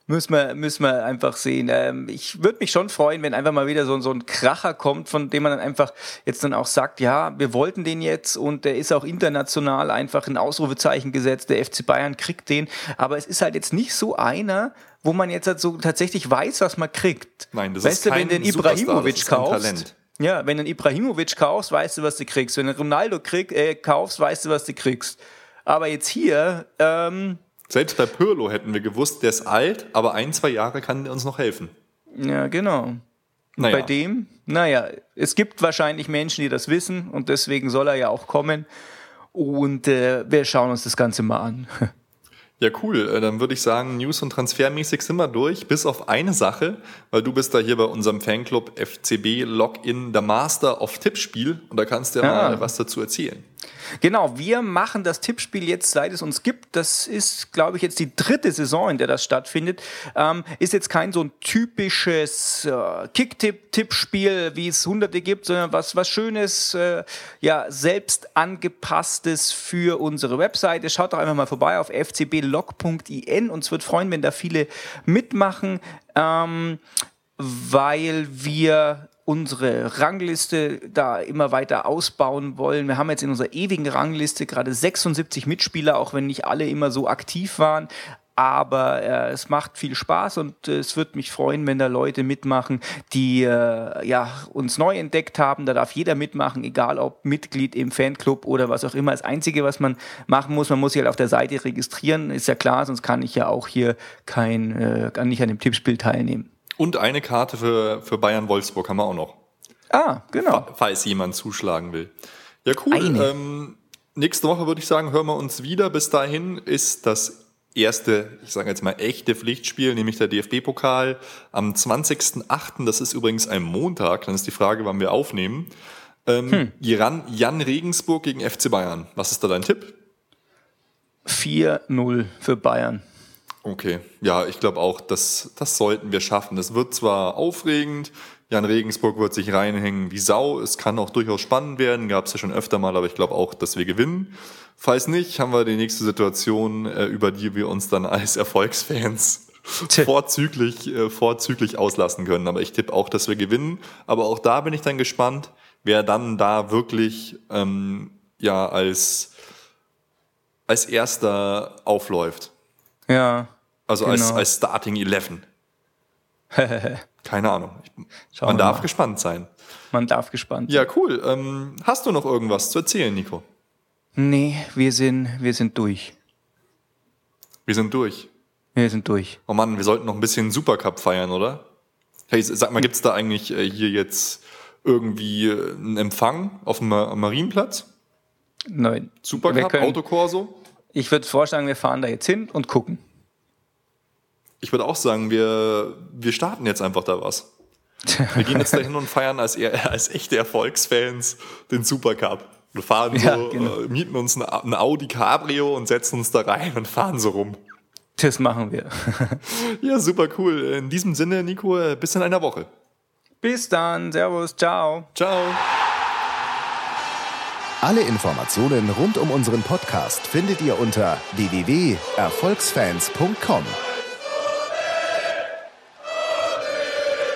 Müssen wir, müssen wir einfach sehen. Ähm, ich würde mich schon freuen, wenn einfach mal wieder so, so ein Kracher kommt, von dem man dann einfach jetzt dann auch sagt, ja, wir wollten den jetzt und der ist auch international einfach ein Ausrufezeichen gesetzt. Der FC Bayern kriegt den. Aber es ist halt jetzt nicht so einer, wo man jetzt halt so tatsächlich weiß, was man kriegt. Nein, das weißt ist du, wenn du den Ibrahimovic kaufst, Talent. ja, wenn du einen Ibrahimovic kaufst, weißt du, was du kriegst. Wenn du einen Ronaldo krieg, äh, kaufst, weißt du, was du kriegst. Aber jetzt hier, ähm, selbst bei Pirlo hätten wir gewusst, der ist alt, aber ein, zwei Jahre kann der uns noch helfen. Ja, genau. Naja. Bei dem, naja, es gibt wahrscheinlich Menschen, die das wissen und deswegen soll er ja auch kommen. Und äh, wir schauen uns das Ganze mal an. Ja, cool. Äh, dann würde ich sagen, News- und Transfermäßig sind wir durch, bis auf eine Sache, weil du bist da hier bei unserem Fanclub FCB Login der Master of Tippspiel und da kannst du ja ah. mal was dazu erzählen. Genau, wir machen das Tippspiel jetzt, seit es uns gibt. Das ist, glaube ich, jetzt die dritte Saison, in der das stattfindet. Ähm, ist jetzt kein so ein typisches äh, Kick-Tipp-Tippspiel, wie es hunderte gibt, sondern was, was Schönes, äh, ja, selbst angepasstes für unsere Webseite. Schaut doch einfach mal vorbei auf fcblog.in. Uns wird freuen, wenn da viele mitmachen. Ähm, weil wir unsere Rangliste da immer weiter ausbauen wollen. Wir haben jetzt in unserer ewigen Rangliste gerade 76 Mitspieler, auch wenn nicht alle immer so aktiv waren. Aber äh, es macht viel Spaß und äh, es wird mich freuen, wenn da Leute mitmachen, die äh, ja, uns neu entdeckt haben. Da darf jeder mitmachen, egal ob Mitglied im Fanclub oder was auch immer. Das Einzige, was man machen muss, man muss sich halt auf der Seite registrieren, ist ja klar, sonst kann ich ja auch hier kein, äh, kann nicht an dem Tippspiel teilnehmen. Und eine Karte für, für Bayern Wolfsburg haben wir auch noch. Ah, genau. Falls jemand zuschlagen will. Ja, cool. Ähm, nächste Woche würde ich sagen, hören wir uns wieder. Bis dahin ist das erste, ich sage jetzt mal echte Pflichtspiel, nämlich der DFB-Pokal am 20.08. Das ist übrigens ein Montag. Dann ist die Frage, wann wir aufnehmen. Ähm, hm. Jan, Jan Regensburg gegen FC Bayern. Was ist da dein Tipp? 4-0 für Bayern. Okay, ja, ich glaube auch, das, das sollten wir schaffen. Es wird zwar aufregend, Jan Regensburg wird sich reinhängen wie Sau. Es kann auch durchaus spannend werden, gab es ja schon öfter mal, aber ich glaube auch, dass wir gewinnen. Falls nicht, haben wir die nächste Situation, äh, über die wir uns dann als Erfolgsfans vorzüglich, äh, vorzüglich auslassen können. Aber ich tippe auch, dass wir gewinnen. Aber auch da bin ich dann gespannt, wer dann da wirklich ähm, ja als, als erster aufläuft. Ja. Also genau. als, als Starting 11. Keine Ahnung. Man darf mal. gespannt sein. Man darf gespannt sein. Ja, cool. Ähm, hast du noch irgendwas zu erzählen, Nico? Nee, wir sind, wir sind durch. Wir sind durch. Wir sind durch. Oh Mann, wir sollten noch ein bisschen Supercup feiern, oder? Hey, sag mal, gibt's da eigentlich äh, hier jetzt irgendwie äh, einen Empfang auf dem Marienplatz? Nein. Supercup, Autokorso? Ich würde vorschlagen, wir fahren da jetzt hin und gucken. Ich würde auch sagen, wir, wir starten jetzt einfach da was. Wir gehen jetzt da hin und feiern als, als echte Erfolgsfans den Supercup. Wir fahren so, ja, genau. äh, mieten uns ein Audi Cabrio und setzen uns da rein und fahren so rum. Das machen wir. ja, super cool. In diesem Sinne, Nico, äh, bis in einer Woche. Bis dann. Servus. Ciao. Ciao. Alle Informationen rund um unseren Podcast findet ihr unter www.erfolgsfans.com.